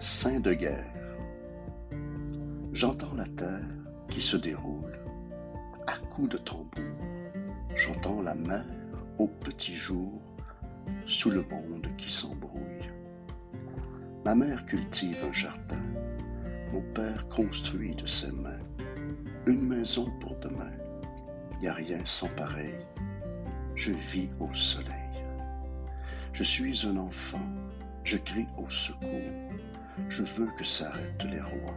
Saint de guerre. J'entends la terre qui se déroule à coups de tambour. J'entends la mer au petit jour sous le monde qui s'embrouille. Ma mère cultive un jardin, mon père construit de ses mains une maison pour demain. Y a rien sans pareil, je vis au soleil. Je suis un enfant, je crie au secours, je veux que s'arrêtent les rois,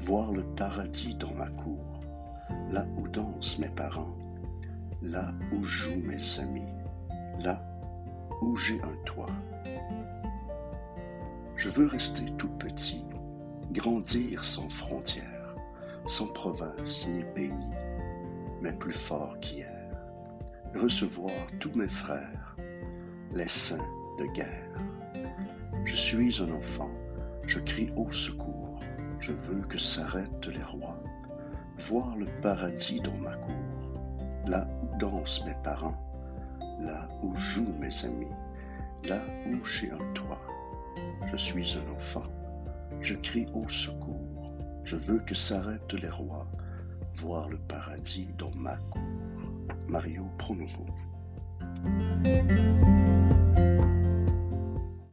voir le paradis dans ma cour, là où dansent mes parents, là où jouent mes amis, là où j'ai un toit. Je veux rester tout petit, grandir sans frontières, sans province ni pays, mais plus fort qu'hier, recevoir tous mes frères, les saints de guerre. Je suis un enfant, je crie au secours, je veux que s'arrêtent les rois, voir le paradis dans ma cour, là où dansent mes parents, là où jouent mes amis, là où j'ai un toit. Je suis un enfant, je crie au secours, je veux que s'arrêtent les rois, voir le paradis dans ma cour. Mario Pronovo.